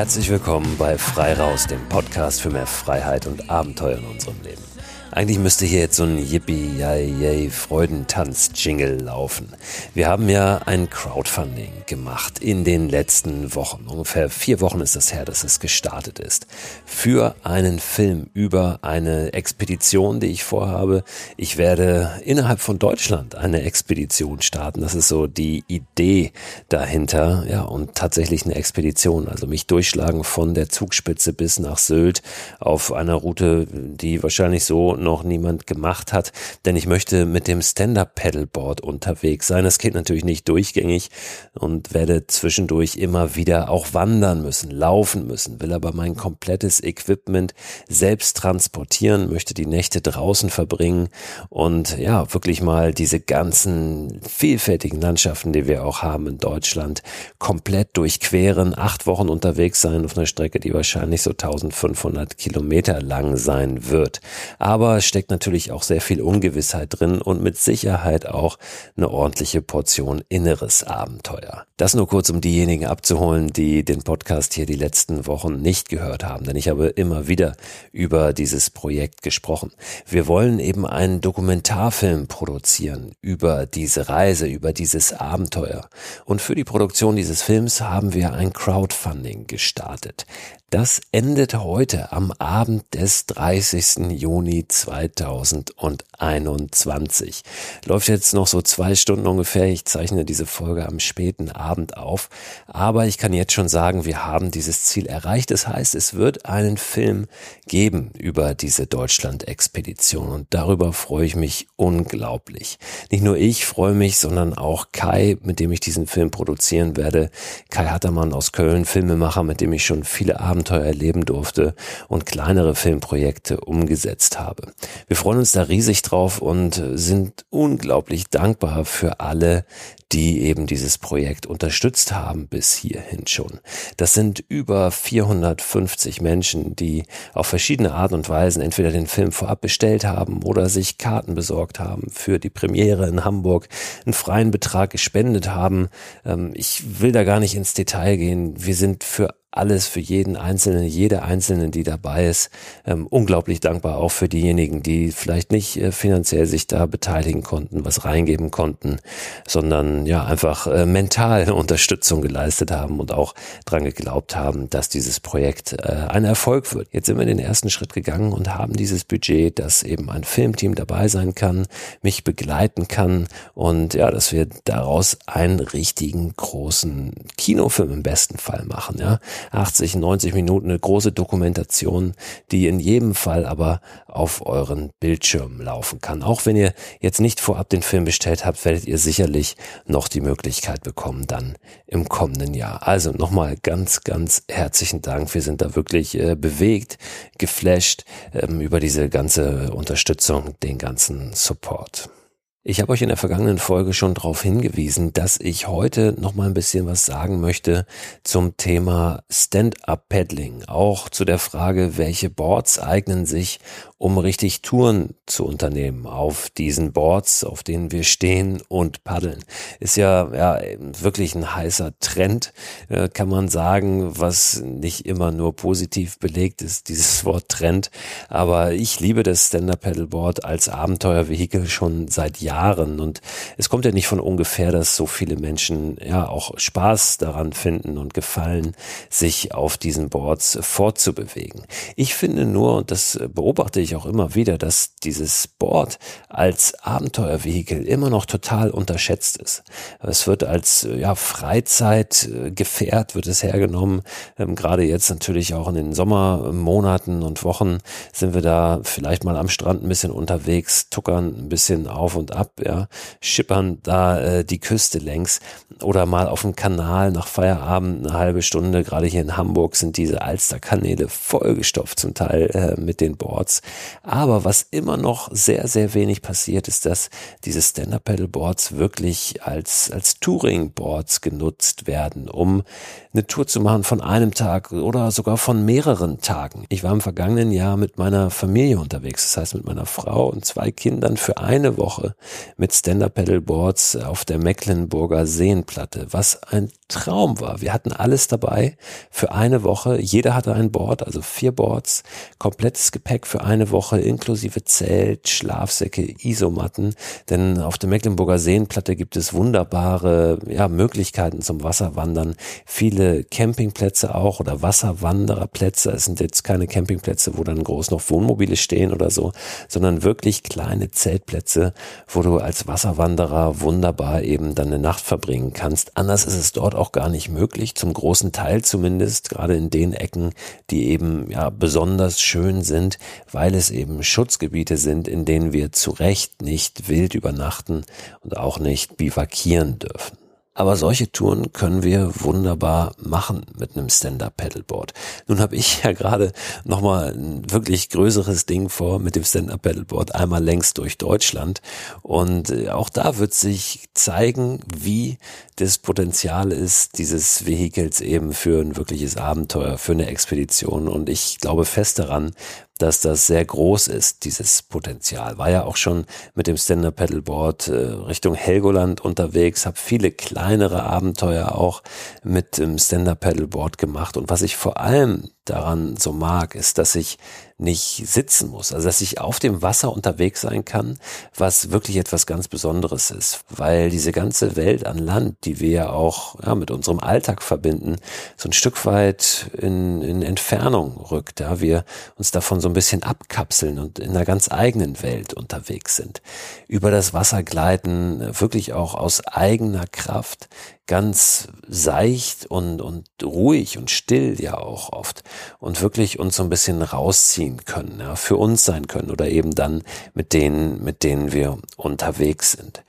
Herzlich willkommen bei Frei Raus, dem Podcast für mehr Freiheit und Abenteuer in unserem Leben. Eigentlich müsste hier jetzt so ein Yippie, yay, yay, Freudentanz-Jingle laufen. Wir haben ja ein Crowdfunding gemacht in den letzten Wochen. Ungefähr vier Wochen ist das her, dass es gestartet ist. Für einen Film über eine Expedition, die ich vorhabe. Ich werde innerhalb von Deutschland eine Expedition starten. Das ist so die Idee dahinter. Ja, und tatsächlich eine Expedition. Also mich durchschlagen von der Zugspitze bis nach Sylt auf einer Route, die wahrscheinlich so noch niemand gemacht hat, denn ich möchte mit dem Stand-Up-Pedalboard unterwegs sein. Das geht natürlich nicht durchgängig und werde zwischendurch immer wieder auch wandern müssen, laufen müssen, will aber mein komplettes Equipment selbst transportieren, möchte die Nächte draußen verbringen und ja, wirklich mal diese ganzen vielfältigen Landschaften, die wir auch haben in Deutschland, komplett durchqueren, acht Wochen unterwegs sein auf einer Strecke, die wahrscheinlich so 1500 Kilometer lang sein wird. Aber aber steckt natürlich auch sehr viel Ungewissheit drin und mit Sicherheit auch eine ordentliche Portion inneres Abenteuer. Das nur kurz, um diejenigen abzuholen, die den Podcast hier die letzten Wochen nicht gehört haben, denn ich habe immer wieder über dieses Projekt gesprochen. Wir wollen eben einen Dokumentarfilm produzieren über diese Reise, über dieses Abenteuer. Und für die Produktion dieses Films haben wir ein Crowdfunding gestartet. Das endet heute am Abend des 30. Juni 2021. Läuft jetzt noch so zwei Stunden ungefähr. Ich zeichne diese Folge am späten Abend auf. Aber ich kann jetzt schon sagen, wir haben dieses Ziel erreicht. Das heißt, es wird einen Film geben über diese Deutschland-Expedition. Und darüber freue ich mich unglaublich. Nicht nur ich freue mich, sondern auch Kai, mit dem ich diesen Film produzieren werde. Kai Hattermann aus Köln, Filmemacher, mit dem ich schon viele Abende Abenteuer erleben durfte und kleinere Filmprojekte umgesetzt habe. Wir freuen uns da riesig drauf und sind unglaublich dankbar für alle, die eben dieses Projekt unterstützt haben bis hierhin schon. Das sind über 450 Menschen, die auf verschiedene Art und Weisen entweder den Film vorab bestellt haben oder sich Karten besorgt haben für die Premiere in Hamburg, einen freien Betrag gespendet haben. Ähm, ich will da gar nicht ins Detail gehen. Wir sind für alles für jeden Einzelnen, jede Einzelne, die dabei ist. Ähm, unglaublich dankbar auch für diejenigen, die vielleicht nicht äh, finanziell sich da beteiligen konnten, was reingeben konnten, sondern ja einfach äh, mental Unterstützung geleistet haben und auch dran geglaubt haben, dass dieses Projekt äh, ein Erfolg wird. Jetzt sind wir den ersten Schritt gegangen und haben dieses Budget, dass eben ein Filmteam dabei sein kann, mich begleiten kann und ja, dass wir daraus einen richtigen großen Kinofilm im besten Fall machen, ja 80, 90 Minuten eine große Dokumentation, die in jedem Fall aber auf euren Bildschirm laufen kann. Auch wenn ihr jetzt nicht vorab den Film bestellt habt, werdet ihr sicherlich noch die Möglichkeit bekommen dann im kommenden Jahr. Also nochmal ganz, ganz herzlichen Dank. Wir sind da wirklich äh, bewegt, geflasht ähm, über diese ganze Unterstützung, den ganzen Support. Ich habe euch in der vergangenen Folge schon darauf hingewiesen, dass ich heute noch mal ein bisschen was sagen möchte zum Thema Stand-up-Paddling, auch zu der Frage, welche Boards eignen sich, um richtig Touren zu unternehmen auf diesen Boards, auf denen wir stehen und paddeln. Ist ja, ja wirklich ein heißer Trend, äh, kann man sagen, was nicht immer nur positiv belegt ist, dieses Wort Trend. Aber ich liebe das Stand-Up-Paddleboard als Abenteuervehikel schon seit Jahren und es kommt ja nicht von ungefähr, dass so viele Menschen ja auch Spaß daran finden und gefallen, sich auf diesen Boards fortzubewegen. Ich finde nur, und das beobachte ich ich auch immer wieder, dass dieses Board als Abenteuervehikel immer noch total unterschätzt ist. Es wird als ja, Freizeitgefährt wird es hergenommen. Ähm, gerade jetzt natürlich auch in den Sommermonaten und Wochen sind wir da vielleicht mal am Strand ein bisschen unterwegs, tuckern ein bisschen auf und ab, ja, schippern da äh, die Küste längs oder mal auf dem Kanal nach Feierabend eine halbe Stunde. Gerade hier in Hamburg sind diese Alsterkanäle vollgestopft zum Teil äh, mit den Boards. Aber was immer noch sehr, sehr wenig passiert, ist, dass diese Stand-Up-Pedal-Boards wirklich als, als Touring-Boards genutzt werden, um eine Tour zu machen von einem Tag oder sogar von mehreren Tagen. Ich war im vergangenen Jahr mit meiner Familie unterwegs, das heißt mit meiner Frau und zwei Kindern für eine Woche mit Stand-Up-Pedalboards auf der Mecklenburger Seenplatte, was ein Traum war. Wir hatten alles dabei für eine Woche. Jeder hatte ein Board, also vier Boards, komplettes Gepäck für eine Woche, inklusive Zelt, Schlafsäcke, Isomatten. Denn auf der Mecklenburger Seenplatte gibt es wunderbare ja, Möglichkeiten zum Wasserwandern. Viele Campingplätze auch oder Wasserwandererplätze. Es sind jetzt keine Campingplätze, wo dann groß noch Wohnmobile stehen oder so, sondern wirklich kleine Zeltplätze, wo du als Wasserwanderer wunderbar eben dann eine Nacht verbringen kannst. Anders ist es dort auch gar nicht möglich, zum großen Teil zumindest, gerade in den Ecken, die eben ja besonders schön sind, weil es eben Schutzgebiete sind, in denen wir zu Recht nicht wild übernachten und auch nicht bivakieren dürfen. Aber solche Touren können wir wunderbar machen mit einem Stand-Up-Paddleboard. Nun habe ich ja gerade nochmal ein wirklich größeres Ding vor mit dem Stand-Up-Paddleboard einmal längst durch Deutschland. Und äh, auch da wird sich zeigen, wie das Potenzial ist dieses Vehikels eben für ein wirkliches Abenteuer, für eine Expedition. Und ich glaube fest daran, dass das sehr groß ist, dieses Potenzial. War ja auch schon mit dem Stand-Up Paddleboard äh, Richtung Helgoland unterwegs, habe viele kleinere Abenteuer auch mit dem Stand-Up Paddleboard gemacht und was ich vor allem daran so mag, ist, dass ich nicht sitzen muss, also dass ich auf dem Wasser unterwegs sein kann, was wirklich etwas ganz Besonderes ist, weil diese ganze Welt an Land, die wir ja auch ja, mit unserem Alltag verbinden, so ein Stück weit in, in Entfernung rückt, ja, wir uns davon so ein bisschen abkapseln und in einer ganz eigenen Welt unterwegs sind, über das Wasser gleiten, wirklich auch aus eigener Kraft, ganz seicht und, und ruhig und still ja auch oft und wirklich uns so ein bisschen rausziehen können, ja, für uns sein können oder eben dann mit denen, mit denen wir unterwegs sind.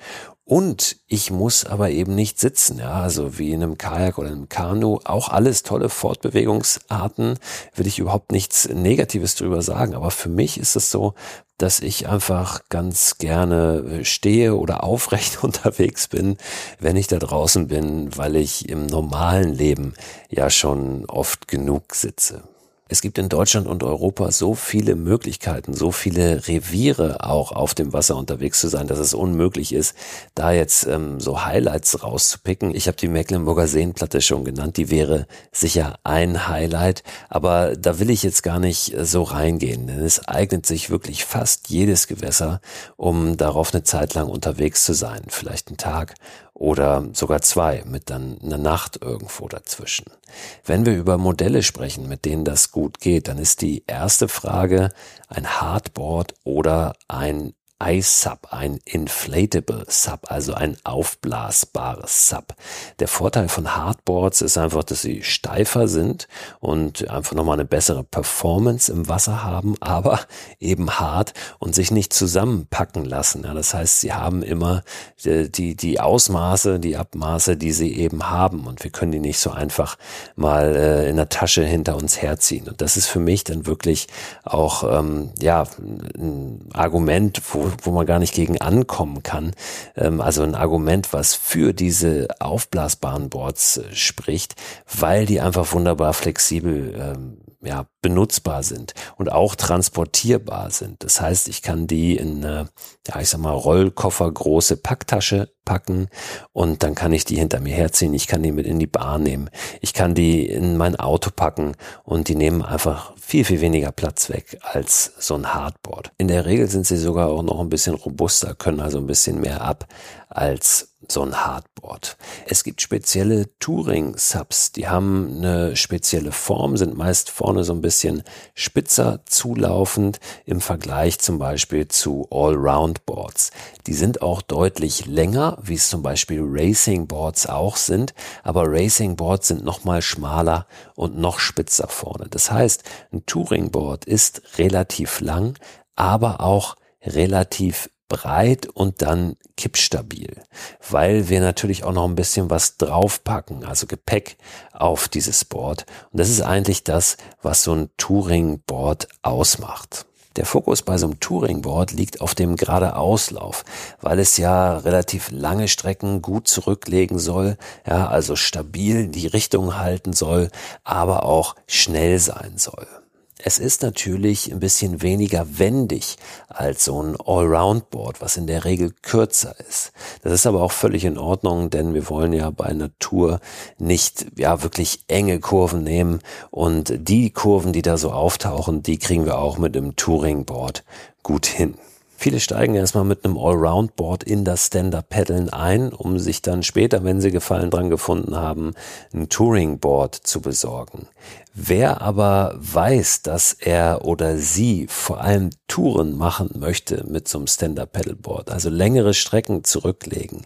Und ich muss aber eben nicht sitzen, ja, also wie in einem Kajak oder einem Kanu, auch alles tolle Fortbewegungsarten, will ich überhaupt nichts Negatives drüber sagen. Aber für mich ist es so, dass ich einfach ganz gerne stehe oder aufrecht unterwegs bin, wenn ich da draußen bin, weil ich im normalen Leben ja schon oft genug sitze. Es gibt in Deutschland und Europa so viele Möglichkeiten, so viele Reviere auch auf dem Wasser unterwegs zu sein, dass es unmöglich ist, da jetzt ähm, so Highlights rauszupicken. Ich habe die Mecklenburger Seenplatte schon genannt, die wäre sicher ein Highlight, aber da will ich jetzt gar nicht äh, so reingehen, denn es eignet sich wirklich fast jedes Gewässer, um darauf eine Zeit lang unterwegs zu sein, vielleicht einen Tag oder sogar zwei mit dann einer Nacht irgendwo dazwischen. Wenn wir über Modelle sprechen, mit denen das gut geht, dann ist die erste Frage ein Hardboard oder ein iSub, ein Inflatable Sub, also ein aufblasbares Sub. Der Vorteil von Hardboards ist einfach, dass sie steifer sind und einfach nochmal eine bessere Performance im Wasser haben, aber eben hart und sich nicht zusammenpacken lassen. Ja, das heißt, sie haben immer die, die, die Ausmaße, die Abmaße, die sie eben haben und wir können die nicht so einfach mal äh, in der Tasche hinter uns herziehen. Und das ist für mich dann wirklich auch ähm, ja ein Argument, wo wo, man gar nicht gegen ankommen kann. Ähm, also ein Argument, was für diese aufblasbaren Boards äh, spricht, weil die einfach wunderbar flexibel ähm, ja, benutzbar sind und auch transportierbar sind. Das heißt, ich kann die in eine, ja, ich sag mal, Rollkoffer große Packtasche packen und dann kann ich die hinter mir herziehen. Ich kann die mit in die Bahn nehmen. Ich kann die in mein Auto packen und die nehmen einfach viel, viel weniger Platz weg als so ein Hardboard. In der Regel sind sie sogar auch noch ein bisschen robuster, können also ein bisschen mehr ab als so ein Hardboard. Es gibt spezielle Touring-Subs, die haben eine spezielle Form, sind meist vorne so ein bisschen spitzer zulaufend im Vergleich zum Beispiel zu Allround-Boards. Die sind auch deutlich länger, wie es zum Beispiel Racing-Boards auch sind, aber Racing-Boards sind nochmal schmaler und noch spitzer vorne. Das heißt, ein Touring-Board ist relativ lang, aber auch relativ breit und dann kippstabil, weil wir natürlich auch noch ein bisschen was draufpacken, also Gepäck auf dieses Board. Und das ist eigentlich das, was so ein Touring-Board ausmacht. Der Fokus bei so einem Touringboard liegt auf dem geradeauslauf, weil es ja relativ lange Strecken gut zurücklegen soll, ja, also stabil die Richtung halten soll, aber auch schnell sein soll. Es ist natürlich ein bisschen weniger wendig als so ein Allround-Board, was in der Regel kürzer ist. Das ist aber auch völlig in Ordnung, denn wir wollen ja bei Natur nicht ja wirklich enge Kurven nehmen und die Kurven, die da so auftauchen, die kriegen wir auch mit dem Touring-Board gut hin. Viele steigen erstmal mit einem Allround-Board in das Stand-Up-Paddeln ein, um sich dann später, wenn sie Gefallen dran gefunden haben, ein Touring-Board zu besorgen. Wer aber weiß, dass er oder sie vor allem Touren machen möchte mit so einem Stand-Up-Pedalboard, also längere Strecken zurücklegen,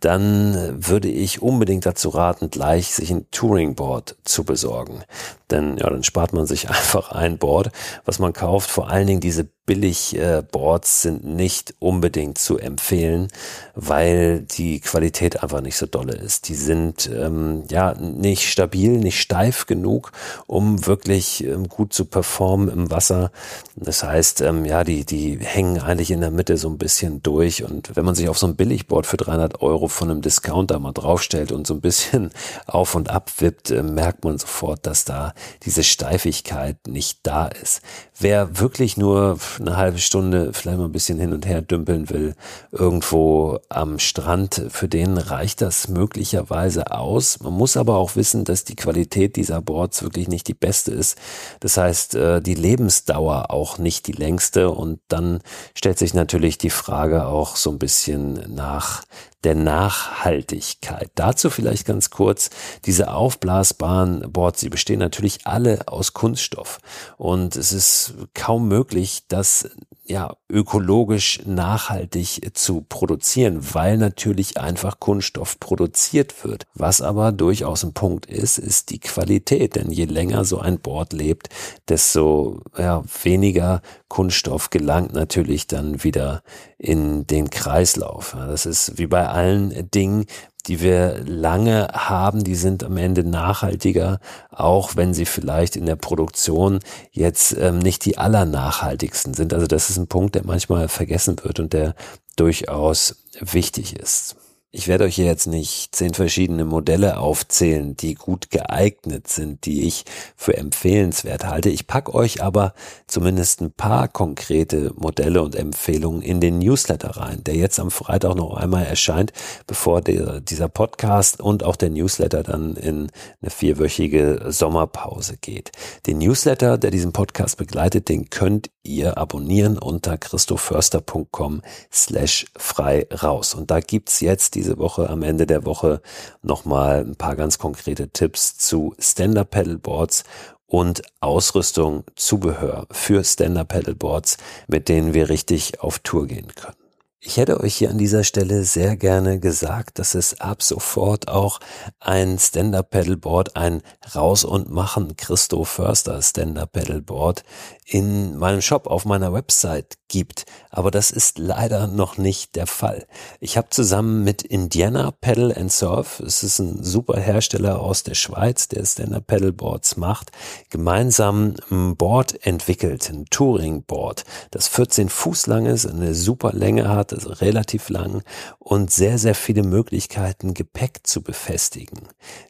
dann würde ich unbedingt dazu raten, gleich sich ein Touring-Board zu besorgen. Denn ja, dann spart man sich einfach ein Board, was man kauft. Vor allen Dingen diese Billig-Boards sind nicht unbedingt zu empfehlen, weil die Qualität einfach nicht so dolle ist. Die sind ähm, ja nicht stabil, nicht steif genug um wirklich ähm, gut zu performen im Wasser. Das heißt, ähm, ja, die, die hängen eigentlich in der Mitte so ein bisschen durch. Und wenn man sich auf so ein Billigboard für 300 Euro von einem Discounter mal draufstellt und so ein bisschen auf und ab wippt, äh, merkt man sofort, dass da diese Steifigkeit nicht da ist. Wer wirklich nur eine halbe Stunde vielleicht mal ein bisschen hin und her dümpeln will, irgendwo am Strand, für den reicht das möglicherweise aus. Man muss aber auch wissen, dass die Qualität dieser Boards wirklich nicht die beste ist. Das heißt, äh, die Lebensdauer auch nicht die längste. Und dann stellt sich natürlich die Frage auch so ein bisschen nach der Nachhaltigkeit. Dazu vielleicht ganz kurz, diese aufblasbaren Boards, sie bestehen natürlich alle aus Kunststoff. Und es ist kaum möglich, dass ja, ökologisch nachhaltig zu produzieren, weil natürlich einfach Kunststoff produziert wird. Was aber durchaus ein Punkt ist, ist die Qualität, denn je länger so ein Board lebt, desto ja, weniger Kunststoff gelangt natürlich dann wieder in den Kreislauf. Das ist wie bei allen Dingen, die wir lange haben, die sind am Ende nachhaltiger, auch wenn sie vielleicht in der Produktion jetzt ähm, nicht die allernachhaltigsten sind. Also das ist ein Punkt, der manchmal vergessen wird und der durchaus wichtig ist. Ich werde euch hier jetzt nicht zehn verschiedene Modelle aufzählen, die gut geeignet sind, die ich für empfehlenswert halte. Ich packe euch aber zumindest ein paar konkrete Modelle und Empfehlungen in den Newsletter rein, der jetzt am Freitag noch einmal erscheint, bevor der, dieser Podcast und auch der Newsletter dann in eine vierwöchige Sommerpause geht. Den Newsletter, der diesen Podcast begleitet, den könnt ihr abonnieren unter christoförster.com slash frei raus. Und da gibt's jetzt diese Woche am Ende der Woche nochmal ein paar ganz konkrete Tipps zu Stand-Up Paddleboards und Ausrüstung, Zubehör für Stand-Up Paddleboards, mit denen wir richtig auf Tour gehen können. Ich hätte euch hier an dieser Stelle sehr gerne gesagt, dass es ab sofort auch ein Stand-Up-Pedalboard, ein Raus und Machen Christo Förster Stand-Up-Pedalboard in meinem Shop auf meiner Website gibt. Aber das ist leider noch nicht der Fall. Ich habe zusammen mit Indiana Pedal and Surf, es ist ein super Hersteller aus der Schweiz, der Stand-Up Pedalboards macht, gemeinsam ein Board entwickelt, ein Touring Board, das 14 Fuß lang ist, eine super Länge hat, also relativ lang und sehr, sehr viele Möglichkeiten, Gepäck zu befestigen.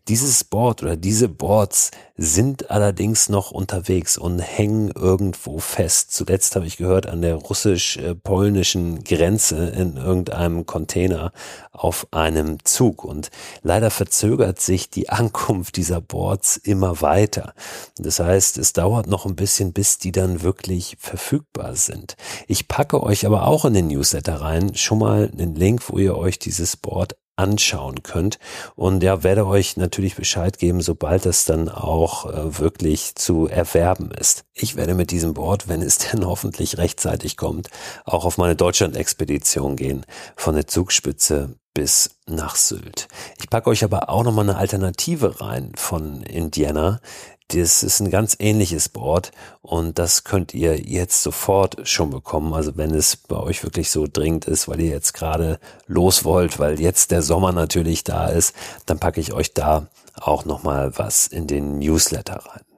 Dieses Board oder diese Boards sind allerdings noch unterwegs und hängen irgendwo fest. Zuletzt habe ich gehört an der russisch-polnischen Grenze in irgendeinem Container auf einem Zug. Und leider verzögert sich die Ankunft dieser Boards immer weiter. Das heißt, es dauert noch ein bisschen, bis die dann wirklich verfügbar sind. Ich packe euch aber auch in den Newsletter rein schon mal einen Link, wo ihr euch dieses Board anschauen könnt. Und ja, werde euch natürlich Bescheid geben, sobald es dann auch äh, wirklich zu erwerben ist. Ich werde mit diesem Board, wenn es denn hoffentlich rechtzeitig kommt, auch auf meine Deutschland-Expedition gehen, von der Zugspitze bis nach Sylt. Ich packe euch aber auch nochmal eine Alternative rein von Indiana, das ist ein ganz ähnliches Board und das könnt ihr jetzt sofort schon bekommen. Also wenn es bei euch wirklich so dringend ist, weil ihr jetzt gerade los wollt, weil jetzt der Sommer natürlich da ist, dann packe ich euch da auch nochmal was in den Newsletter rein.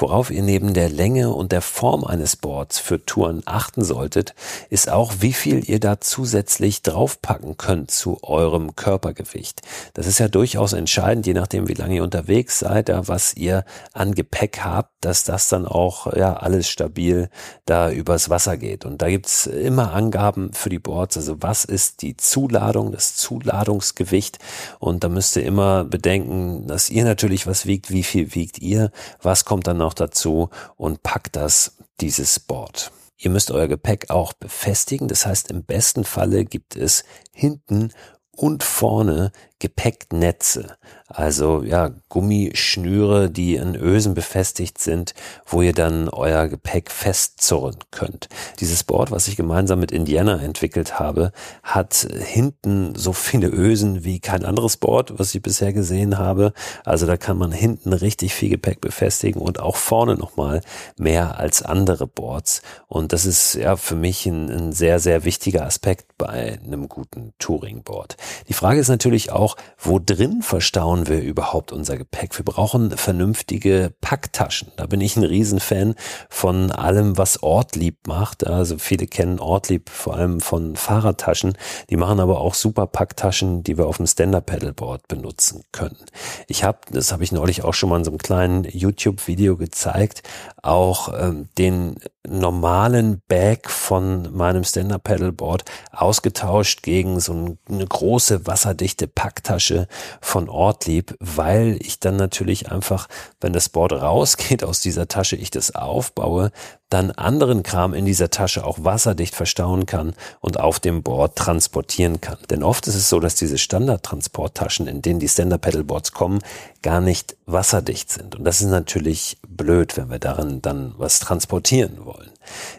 Worauf ihr neben der Länge und der Form eines Boards für Touren achten solltet, ist auch, wie viel ihr da zusätzlich draufpacken könnt zu eurem Körpergewicht. Das ist ja durchaus entscheidend, je nachdem, wie lange ihr unterwegs seid, was ihr an Gepäck habt, dass das dann auch ja alles stabil da übers Wasser geht. Und da gibt's immer Angaben für die Boards, also was ist die Zuladung, das Zuladungsgewicht. Und da müsst ihr immer bedenken, dass ihr natürlich was wiegt, wie viel wiegt ihr, was kommt dann noch dazu und packt das dieses Board. Ihr müsst euer Gepäck auch befestigen. Das heißt, im besten Falle gibt es hinten und vorne Gepäcknetze, also ja, Gummischnüre, die an Ösen befestigt sind, wo ihr dann euer Gepäck festzurren könnt. Dieses Board, was ich gemeinsam mit Indiana entwickelt habe, hat hinten so viele Ösen wie kein anderes Board, was ich bisher gesehen habe. Also da kann man hinten richtig viel Gepäck befestigen und auch vorne nochmal mehr als andere Boards. Und das ist ja für mich ein, ein sehr, sehr wichtiger Aspekt bei einem guten Touringboard. Die Frage ist natürlich auch, auch, wo drin verstauen wir überhaupt unser Gepäck? Wir brauchen vernünftige Packtaschen. Da bin ich ein Riesenfan von allem, was Ortlieb macht. Also viele kennen Ortlieb vor allem von Fahrradtaschen. Die machen aber auch super Packtaschen, die wir auf dem Stand-Up-Pedalboard benutzen können. Ich habe, das habe ich neulich auch schon mal in so einem kleinen YouTube-Video gezeigt, auch ähm, den normalen Bag von meinem Stand-Up-Pedalboard ausgetauscht gegen so eine große wasserdichte Packtasche von Ortlieb, weil ich dann natürlich einfach, wenn das Board rausgeht aus dieser Tasche, ich das aufbaue, dann anderen Kram in dieser Tasche auch wasserdicht verstauen kann und auf dem Board transportieren kann. Denn oft ist es so, dass diese Standardtransporttaschen, in denen die Stand-Up-Pedalboards kommen, gar nicht wasserdicht sind. Und das ist natürlich blöd, wenn wir darin dann was transportieren wollen.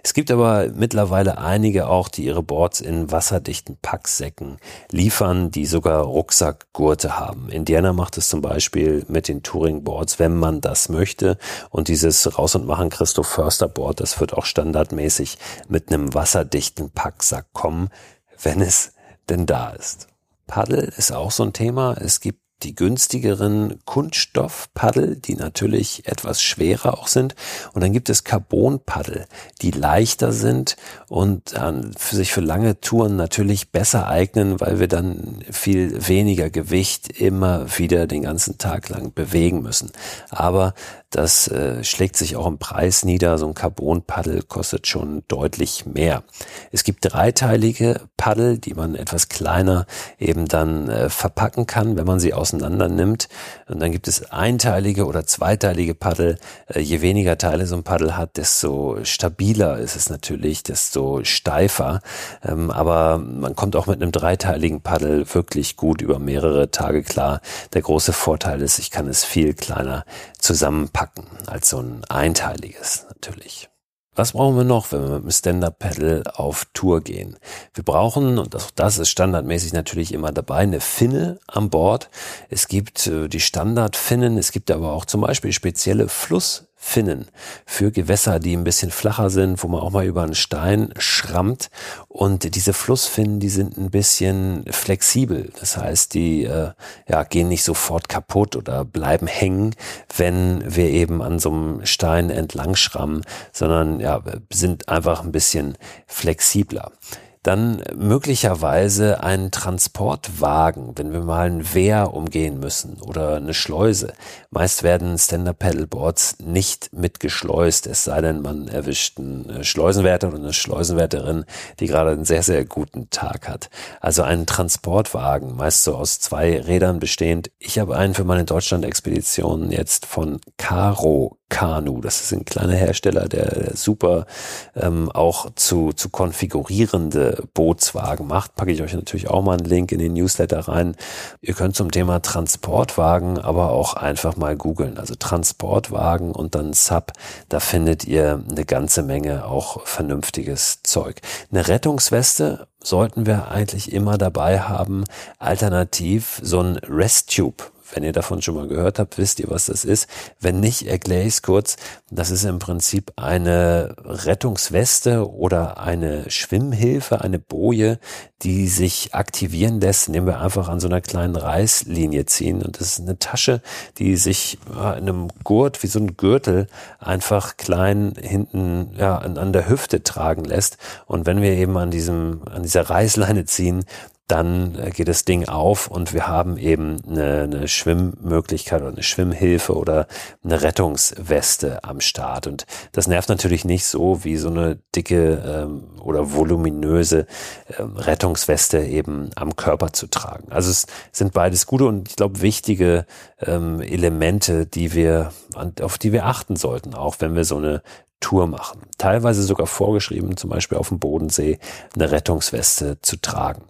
Es gibt aber mittlerweile einige auch, die ihre Boards in wasserdichten Packsäcken liefern, die sogar Rucksackgurte haben. Indiana macht es zum Beispiel mit den Touring-Boards, wenn man das möchte. Und dieses Raus- und Machen Christoph Förster Board, das wird auch standardmäßig mit einem wasserdichten Packsack kommen, wenn es denn da ist. Paddel ist auch so ein Thema. Es gibt die günstigeren Kunststoffpaddel, die natürlich etwas schwerer auch sind. Und dann gibt es Carbonpaddel, die leichter sind und dann für sich für lange Touren natürlich besser eignen, weil wir dann viel weniger Gewicht immer wieder den ganzen Tag lang bewegen müssen. Aber das äh, schlägt sich auch im Preis nieder. So ein Carbon-Paddel kostet schon deutlich mehr. Es gibt dreiteilige Paddel, die man etwas kleiner eben dann äh, verpacken kann, wenn man sie auseinander nimmt. Und dann gibt es einteilige oder zweiteilige Paddel. Äh, je weniger Teile so ein Paddel hat, desto stabiler ist es natürlich, desto steifer. Ähm, aber man kommt auch mit einem dreiteiligen Paddel wirklich gut über mehrere Tage klar. Der große Vorteil ist, ich kann es viel kleiner zusammenpacken packen, als so ein einteiliges natürlich. Was brauchen wir noch, wenn wir mit dem Stand-Up-Pedal auf Tour gehen? Wir brauchen, und das, das ist standardmäßig natürlich immer dabei, eine Finne an Bord. Es gibt äh, die Standardfinnen, es gibt aber auch zum Beispiel spezielle Fluss Finnen für Gewässer, die ein bisschen flacher sind, wo man auch mal über einen Stein schrammt. Und diese Flussfinnen, die sind ein bisschen flexibel. Das heißt, die äh, ja, gehen nicht sofort kaputt oder bleiben hängen, wenn wir eben an so einem Stein entlang schrammen, sondern ja, sind einfach ein bisschen flexibler dann möglicherweise ein Transportwagen, wenn wir mal ein Wehr umgehen müssen oder eine Schleuse. Meist werden Stand-Up-Paddleboards nicht mitgeschleust, es sei denn, man erwischt einen äh, Schleusenwärter oder eine Schleusenwärterin, die gerade einen sehr, sehr guten Tag hat. Also einen Transportwagen, meist so aus zwei Rädern bestehend. Ich habe einen für meine Deutschland-Expedition jetzt von Caro Kanu. Das ist ein kleiner Hersteller, der super ähm, auch zu, zu konfigurierende Bootswagen macht. Packe ich euch natürlich auch mal einen Link in den Newsletter rein. Ihr könnt zum Thema Transportwagen aber auch einfach mal googeln. Also Transportwagen und dann Sub. Da findet ihr eine ganze Menge auch vernünftiges Zeug. Eine Rettungsweste sollten wir eigentlich immer dabei haben. Alternativ so ein Resttube wenn ihr davon schon mal gehört habt, wisst ihr, was das ist. Wenn nicht, erkläre ich es kurz. Das ist im Prinzip eine Rettungsweste oder eine Schwimmhilfe, eine Boje, die sich aktivieren lässt, indem wir einfach an so einer kleinen Reißlinie ziehen. Und das ist eine Tasche, die sich in einem Gurt, wie so ein Gürtel, einfach klein hinten ja, an der Hüfte tragen lässt. Und wenn wir eben an diesem, an dieser Reißleine ziehen, dann äh, geht das Ding auf und wir haben eben eine, eine Schwimmmöglichkeit oder eine Schwimmhilfe oder eine Rettungsweste am Start. Und das nervt natürlich nicht so wie so eine dicke ähm, oder voluminöse ähm, Rettungsweste eben am Körper zu tragen. Also es sind beides gute und ich glaube wichtige ähm, Elemente, die wir, auf die wir achten sollten, auch wenn wir so eine Tour machen. Teilweise sogar vorgeschrieben, zum Beispiel auf dem Bodensee eine Rettungsweste zu tragen.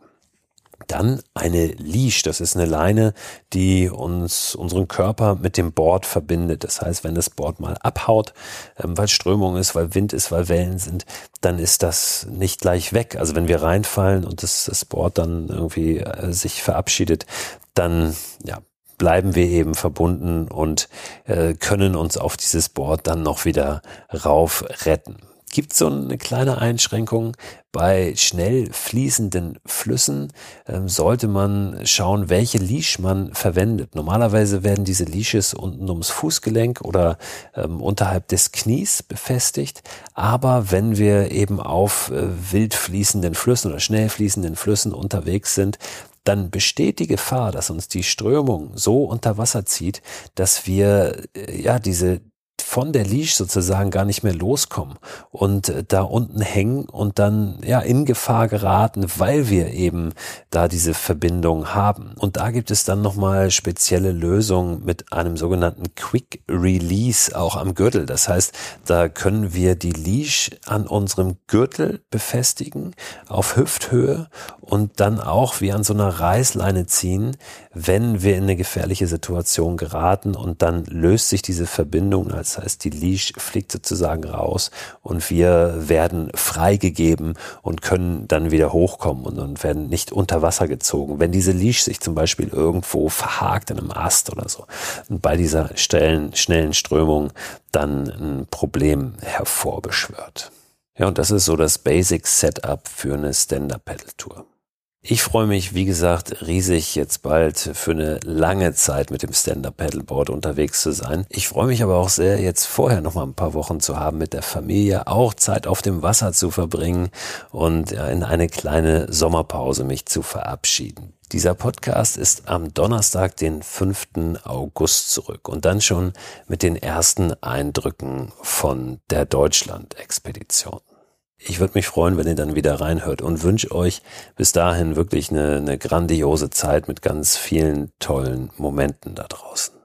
Dann eine Leash, das ist eine Leine, die uns, unseren Körper mit dem Board verbindet. Das heißt, wenn das Board mal abhaut, ähm, weil Strömung ist, weil Wind ist, weil Wellen sind, dann ist das nicht gleich weg. Also wenn wir reinfallen und das, das Board dann irgendwie äh, sich verabschiedet, dann ja, bleiben wir eben verbunden und äh, können uns auf dieses Board dann noch wieder rauf retten gibt so eine kleine Einschränkung. Bei schnell fließenden Flüssen ähm, sollte man schauen, welche Leash man verwendet. Normalerweise werden diese Leashes unten ums Fußgelenk oder ähm, unterhalb des Knies befestigt. Aber wenn wir eben auf äh, wild fließenden Flüssen oder schnell fließenden Flüssen unterwegs sind, dann besteht die Gefahr, dass uns die Strömung so unter Wasser zieht, dass wir äh, ja diese von der Leash sozusagen gar nicht mehr loskommen und äh, da unten hängen und dann ja in Gefahr geraten, weil wir eben da diese Verbindung haben. Und da gibt es dann nochmal spezielle Lösungen mit einem sogenannten Quick Release auch am Gürtel. Das heißt, da können wir die Leash an unserem Gürtel befestigen auf Hüfthöhe und dann auch wie an so einer Reißleine ziehen, wenn wir in eine gefährliche Situation geraten und dann löst sich diese Verbindung das heißt, die Leash fliegt sozusagen raus und wir werden freigegeben und können dann wieder hochkommen und, und werden nicht unter Wasser gezogen. Wenn diese Leash sich zum Beispiel irgendwo verhakt in einem Ast oder so und bei dieser schnellen, schnellen Strömung dann ein Problem hervorbeschwört. Ja, und das ist so das Basic Setup für eine Stand-Up-Pedal-Tour. Ich freue mich, wie gesagt, riesig jetzt bald für eine lange Zeit mit dem Stand-Up-Paddleboard unterwegs zu sein. Ich freue mich aber auch sehr, jetzt vorher noch mal ein paar Wochen zu haben mit der Familie, auch Zeit auf dem Wasser zu verbringen und in eine kleine Sommerpause mich zu verabschieden. Dieser Podcast ist am Donnerstag, den 5. August zurück und dann schon mit den ersten Eindrücken von der Deutschland-Expedition. Ich würde mich freuen, wenn ihr dann wieder reinhört und wünsche euch bis dahin wirklich eine, eine grandiose Zeit mit ganz vielen tollen Momenten da draußen.